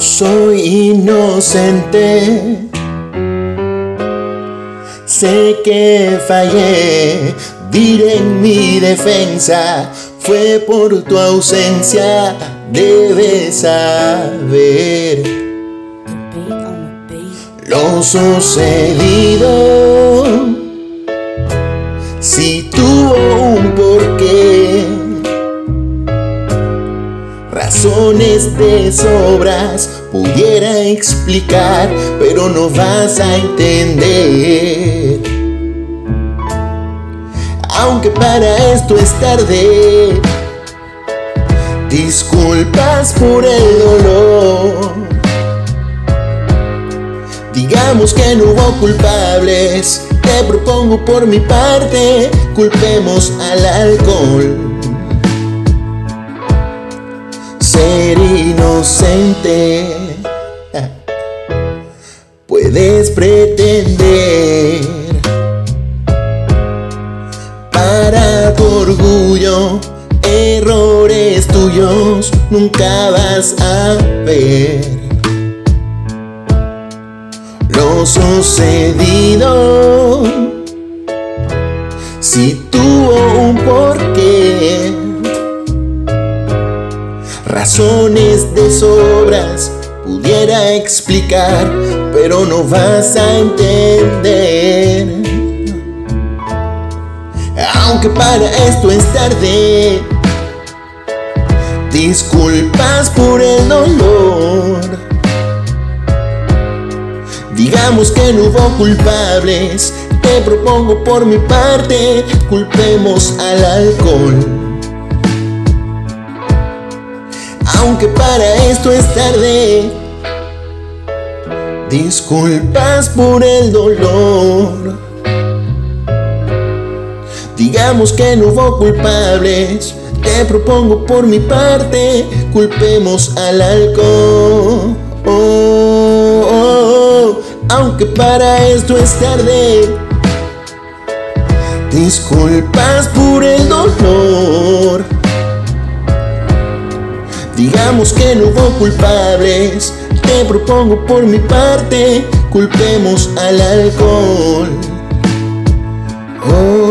soy inocente. Sé que fallé, diré en mi defensa, fue por tu ausencia, debes saber lo sucedido. De sobras pudiera explicar, pero no vas a entender. Aunque para esto es tarde, disculpas por el dolor. Digamos que no hubo culpables, te propongo por mi parte, culpemos al alcohol. Inocente, puedes pretender para tu orgullo, errores tuyos nunca vas a ver lo sucedido. Si tuvo un porqué, razones de sobras pudiera explicar, pero no vas a entender. Aunque para esto es tarde, disculpas por el dolor. Digamos que no hubo culpables, te propongo por mi parte, culpemos al alcohol. Aunque para esto es tarde, disculpas por el dolor. Digamos que no hubo culpables, te propongo por mi parte, culpemos al alcohol. Aunque para esto es tarde, disculpas por el dolor. Que no hubo culpables, te propongo por mi parte, culpemos al alcohol. Oh.